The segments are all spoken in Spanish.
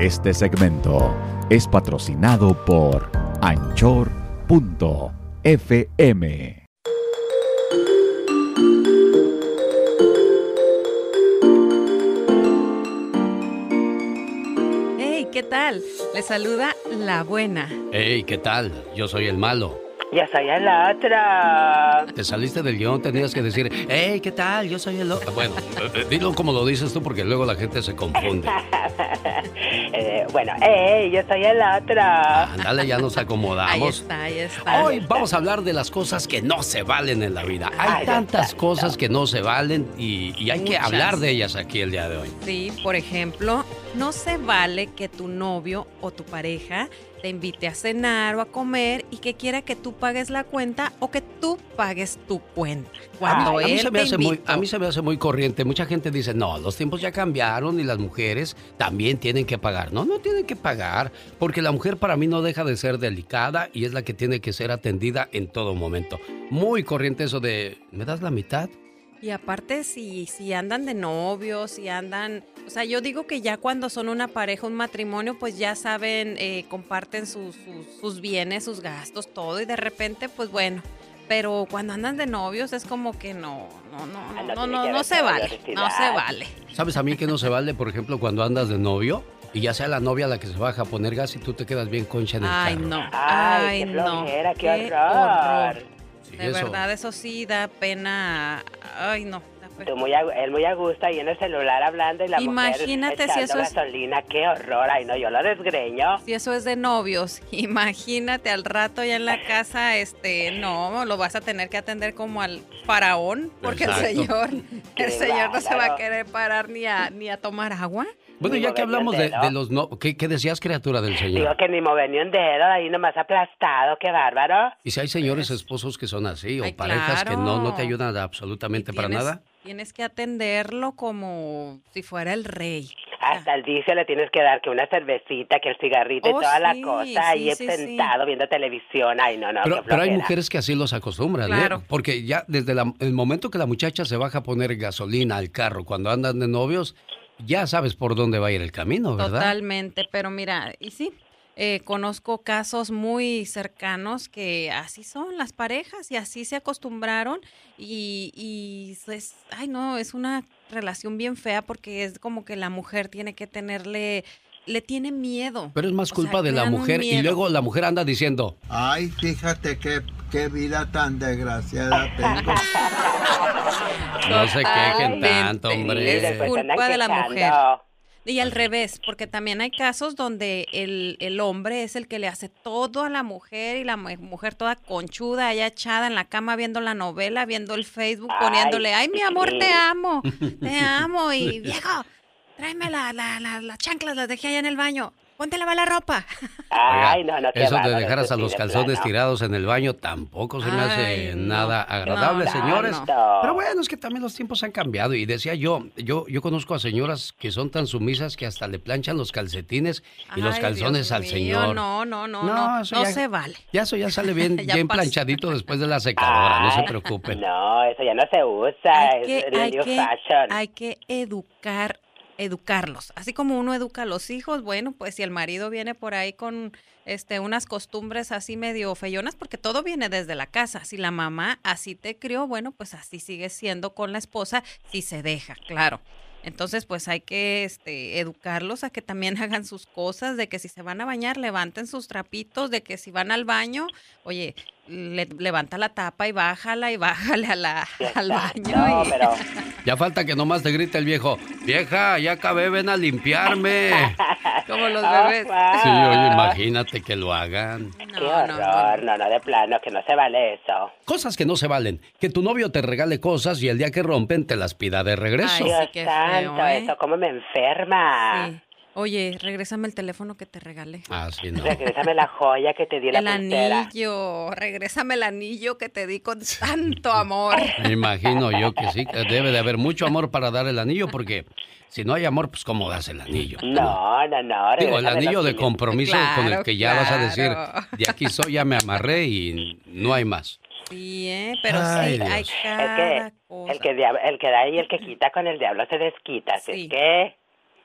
Este segmento es patrocinado por anchor.fm. Hey, ¿qué tal? Le saluda la buena. Hey, ¿qué tal? Yo soy el malo. Ya soy el otro. Te saliste del guion, tenías que decir, hey, ¿qué tal? Yo soy el otro. Bueno, eh, dilo como lo dices tú porque luego la gente se confunde. Eh, bueno, hey, yo soy el otro. Dale, ya nos acomodamos. Ahí está, ahí está. Hoy vamos a hablar de las cosas que no se valen en la vida. Hay tantas cosas que no se valen y, y hay que hablar de ellas aquí el día de hoy. Sí, por ejemplo, no se vale que tu novio o tu pareja te invite a cenar o a comer y que quiera que tú pagues la cuenta o que tú pagues tu cuenta. Cuando a, mí se me hace muy, a mí se me hace muy corriente. Mucha gente dice, no, los tiempos ya cambiaron y las mujeres también tienen que pagar. No, no tienen que pagar, porque la mujer para mí no deja de ser delicada y es la que tiene que ser atendida en todo momento. Muy corriente eso de, ¿me das la mitad? Y aparte, si, si andan de novios, si andan... O sea, yo digo que ya cuando son una pareja, un matrimonio, pues ya saben, eh, comparten sus, sus, sus bienes, sus gastos, todo. Y de repente, pues bueno. Pero cuando andan de novios es como que no, no, no, Ah, no, no no, no, se vale. No se vale. ¿Sabes a mí que no se vale, por ejemplo, cuando andas de novio y ya sea la novia la que se baja a poner gas y tú te quedas bien concha en el Ay, carro? no. Ay, Ay, qué no. flojera, qué horror. Sí, De eso. verdad, eso sí da pena. Ay, no. Tú muy a, él muy a gusto ahí en el celular hablando y la Imagínate mujer si eso es- gasolina, qué horror. Ay, no, yo lo desgreño. Si eso es de novios, imagínate al rato ya en la casa, este, no, lo vas a tener que atender como al faraón, porque Exacto. el señor, Qué el señor no se va a querer parar ni a, ni a tomar agua. Bueno, Ni ya que hablamos de, de los no... ¿qué, qué decías, criatura del Digo Señor? que ni mover ni un dedo, ahí nomás aplastado, qué bárbaro. Y si hay señores esposos que son así, o Ay, parejas que no, no te claro. ayudan absolutamente para tienes- nada. Tienes que atenderlo como si fuera el rey. Hasta el vicio le tienes que dar que una cervecita, que el cigarrito y Oh, toda la cosa, sí, ahí sí, sentado viendo televisión. Ay, no, no, Pero, pero hay mujeres que así los acostumbran, ¿eh? Claro. Porque ya desde la- el momento que la muchacha se baja a poner gasolina al carro cuando andan de novios, ya sabes por dónde va a ir el camino, ¿verdad? Totalmente, pero mira, y sí, eh, conozco casos muy cercanos que así son las parejas y así se acostumbraron y, y es, ay no, es una relación bien fea porque es como que la mujer tiene que tenerle, le tiene miedo. Pero es más O culpa sea, de la mujer y luego la mujer anda diciendo, Ay, fíjate qué, qué vida tan desgraciada tengo. no se quejen tanto, hombre. después culpa de la quejando. mujer. Y al revés, porque también hay casos donde el, el hombre es el que le hace todo a la mujer y la mu- mujer toda conchuda, allá echada en la cama viendo la novela, viendo el Facebook, poniéndole, ay, mi amor, te amo, te amo, y viejo, tráeme la, la, la- las chanclas, las dejé allá en el baño, ponte a lavar la ropa. Ay, no, no, Eso de bárbaro, dejar hasta sí, los calzones tirados en el baño tampoco se me hace Ay, no. nada agradable, No, señores. no. Pero bueno, es que también los tiempos han cambiado. Y decía yo, yo, yo conozco a señoras que son tan sumisas que hasta le planchan los calcetines y los calzones Dios al mío, señor. No, no, no, No, no, eso no ya- se vale. Ya eso ya sale bien, Ya bien planchadito después de la secadora, no se preocupen. No, eso ya no se usa, hay es que, el hay new que- fashion. hay que educar, educarlos. Así como uno educa a los hijos, bueno, pues si el marido viene por ahí con este unas costumbres así medio feyonas, porque todo viene desde la casa. Si la mamá así te crió, bueno, pues así sigue siendo con la esposa, si se deja, claro. Entonces, pues hay que este, educarlos a que también hagan sus cosas, de que si se van a bañar, levanten sus trapitos, de que si van al baño, oye, le- levanta la tapa y bájala y bájale a la, al baño. No, y- pero Ya falta que nomás te grite el viejo, vieja, ya acabé, ven a limpiarme. Como los bebés. wow. Sí, oye, imagínate que lo hagan. Qué No, no, horror, no. no, no, de plano, que no se vale eso. Cosas que no se valen. Que tu novio te regale cosas y el día que rompen te las pida de regreso. Ay, Dios sí, qué santo, feo, ¿eh? eso cómo me enferma. Sí. Oye, regrésame el teléfono que te regalé. Ah, sí, no. Regrésame la joya que te di la El anillo, regrésame el anillo que te di con tanto amor. Me imagino yo que sí, que debe de haber mucho amor para dar el anillo, porque si no hay amor, pues ¿cómo das el anillo? No, no, no. Digo, el anillo de 500. compromiso con el que ya vas a decir, de aquí soy, ya me amarré y no hay más. Sí, ¿eh? pero Ay, sí, Dios. hay cada que cosa. el que, el que da y el que quita con el diablo se desquita. Así Sí. es que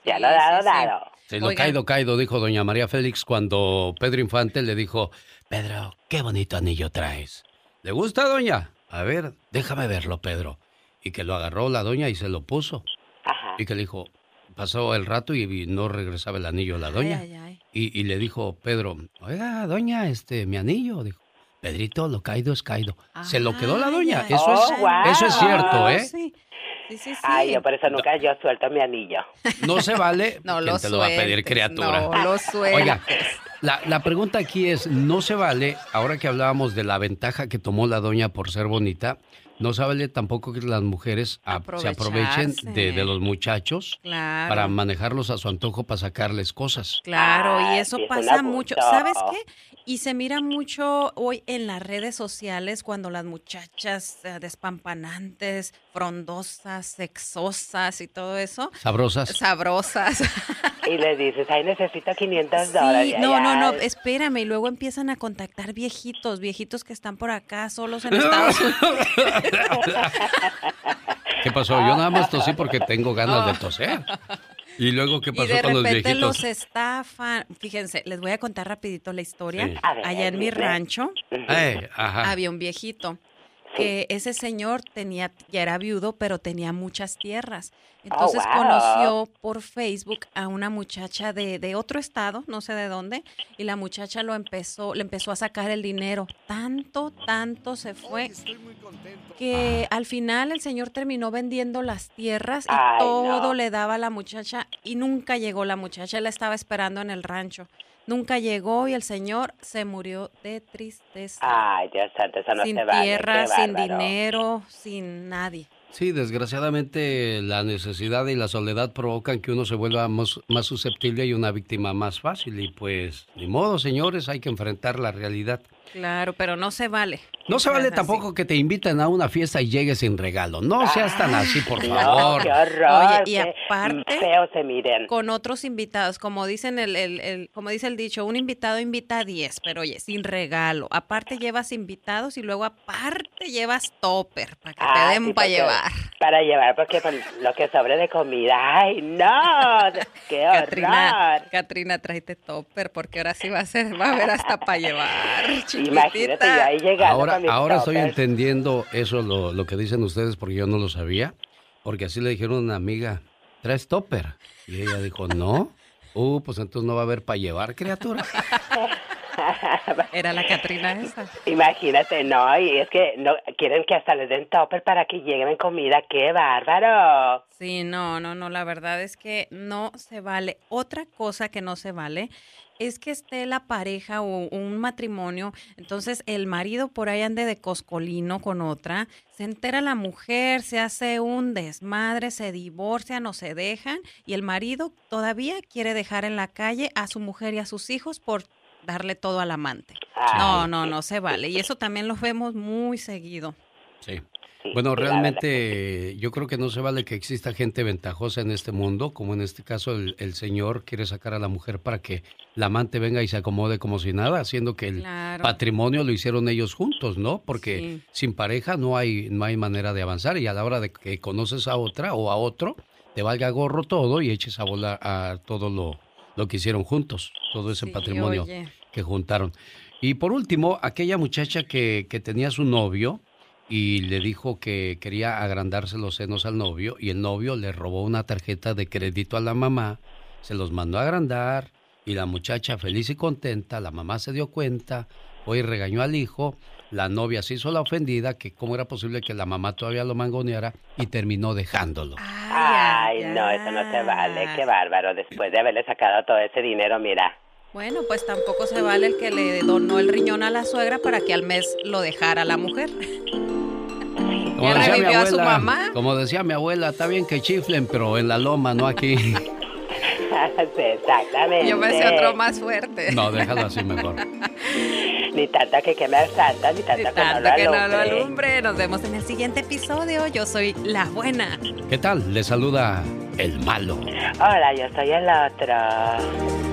ya lo dado, sí, sí. dado. Sí, lo caído, caído, dijo doña María Félix cuando Pedro Infante le dijo, Pedro, qué bonito anillo traes. ¿Le gusta, doña? A ver, déjame verlo, Pedro. Y que lo agarró la doña y se lo puso. Ajá. Y que le dijo, pasó el rato y no regresaba el anillo a la doña. Y, y, le dijo Pedro, oiga, doña, este, mi anillo. Dijo, Pedrito, lo caído es caído. se lo quedó la doña. Eso, es, eso es cierto, ¿eh? Sí. Sí, sí, sí. Ay, yo por eso nunca yo suelto mi anillo. No se vale. No ¿Quién lo te lo va a pedir, criatura? No lo sueltes. Oiga, la, la pregunta aquí es, no se vale, ahora que hablábamos de la ventaja que tomó la doña por ser bonita, no se vale tampoco que las mujeres a- se aprovechen de, de los muchachos Claro. para manejarlos a su antojo para sacarles cosas. Claro, y Ay, eso pasa mucho. ¿Sabes qué? Y se mira mucho hoy en las redes sociales cuando las muchachas eh, despampanantes, frondosas, sexosas y todo eso. Sabrosas. Sabrosas. Y le dices, ay, necesito 500 Sí, dólares. no, no, no, espérame. Y luego empiezan a contactar viejitos, viejitos que están por acá solos en Estados Unidos. ¿Qué pasó? Yo nada más tosí porque tengo ganas de toser. ¿Y luego qué Y pasó de con los repente viejitos? los estafan. Fíjense, les voy a contar rapidito la historia. Sí. Allá en mi rancho Eh, ajá. había un viejito que ese señor tenía, ya era viudo, pero tenía muchas tierras. Entonces wow. conoció por Facebook a una muchacha de, de otro estado, no sé de dónde, y la muchacha lo empezó, le empezó a sacar el dinero. Tanto, tanto se fue que al final el señor terminó vendiendo las tierras y Ay, todo no. le daba a la muchacha y nunca llegó la muchacha, él la estaba esperando en el rancho. Nunca llegó y el señor se murió de tristeza. Ay, Dios santo, eso no sin se vale. tierra, sin bárbaro. dinero, sin nadie. Sí, desgraciadamente la necesidad y la soledad provocan que uno se vuelva más, más susceptible y una víctima más fácil. Y pues, ni modo, señores, hay que enfrentar la realidad. Claro, pero no se vale. No se vale así. tampoco que te inviten a una fiesta y llegues sin regalo. No seas tan así, por No, favor. qué horror. Oye, y aparte- Feo se miren. Con otros invitados, como dicen el, el- el- como dice el dicho, un invitado invita a 10, pero oye, sin regalo. Aparte llevas invitados y luego aparte llevas topper para que te Ah, den sí, para llevar. Para llevar, porque por lo que sobre de comida. Ay, no. Qué horror. Catrina, tráete topper porque ahora sí va a ser, va a haber hasta para llevar. Imagínate yo chiquitita. ahí llegando Ahora, ahora estoy entendiendo eso, lo, lo que dicen ustedes, porque yo no lo sabía. Porque así le dijeron a una amiga, ¿traes topper? Y ella dijo, no. Uh, pues entonces no va a haber para llevar, criatura. Era la Catrina esa. Imagínate, no, y es que no quieren que hasta les den topper para que lleven comida, qué bárbaro. Sí, no, no, no, la verdad es que no se vale. Otra cosa que no se vale es que esté la pareja o un matrimonio, entonces el marido por ahí ande de coscolino con otra, se entera la mujer, se hace un desmadre, se divorcian o se dejan y el marido todavía quiere dejar en la calle a su mujer y a sus hijos por darle todo al amante. No, no, no se vale. Y eso también lo vemos muy seguido. Sí. Sí, Bueno, realmente yo creo que no se vale que exista gente ventajosa en este mundo, como en este caso el, el señor quiere sacar a la mujer para que la amante venga y se acomode como si nada, haciendo que el Claro. patrimonio lo hicieron ellos juntos, ¿no? Porque Sí. sin pareja no hay, no hay manera de avanzar y a la hora de que conoces a otra o a otro, te valga gorro todo y eches a volar a todo lo, lo que hicieron juntos, todo ese Sí, patrimonio oye. que juntaron. Y por último, aquella muchacha que, que tenía su novio y le dijo que quería agrandarse los senos al novio y el novio le robó una tarjeta de crédito a la mamá, se los mandó a agrandar y la muchacha feliz y contenta, la mamá se dio cuenta, fue y regañó al hijo, la novia se hizo la ofendida, que cómo era posible que la mamá todavía lo mangoneara y terminó dejándolo. Ay, no, eso no se vale, qué bárbaro. Después de haberle sacado todo ese dinero, mira. Bueno, pues tampoco se vale el que le donó el riñón a la suegra para que al mes lo dejara la mujer. Como decía mi revivió a su abuela, mamá. como decía mi abuela, está bien que chiflen, pero en la loma, no aquí. Exactamente. Yo me sé otro más fuerte. No, déjalo así mejor. Ni tanto que queme al santa, ni tanto, Ni que tanto no lo que no lo alumbre. alumbre. Nos vemos en el siguiente episodio. Yo soy la buena. ¿Qué tal? Le saluda el malo. Hola, yo soy el otro.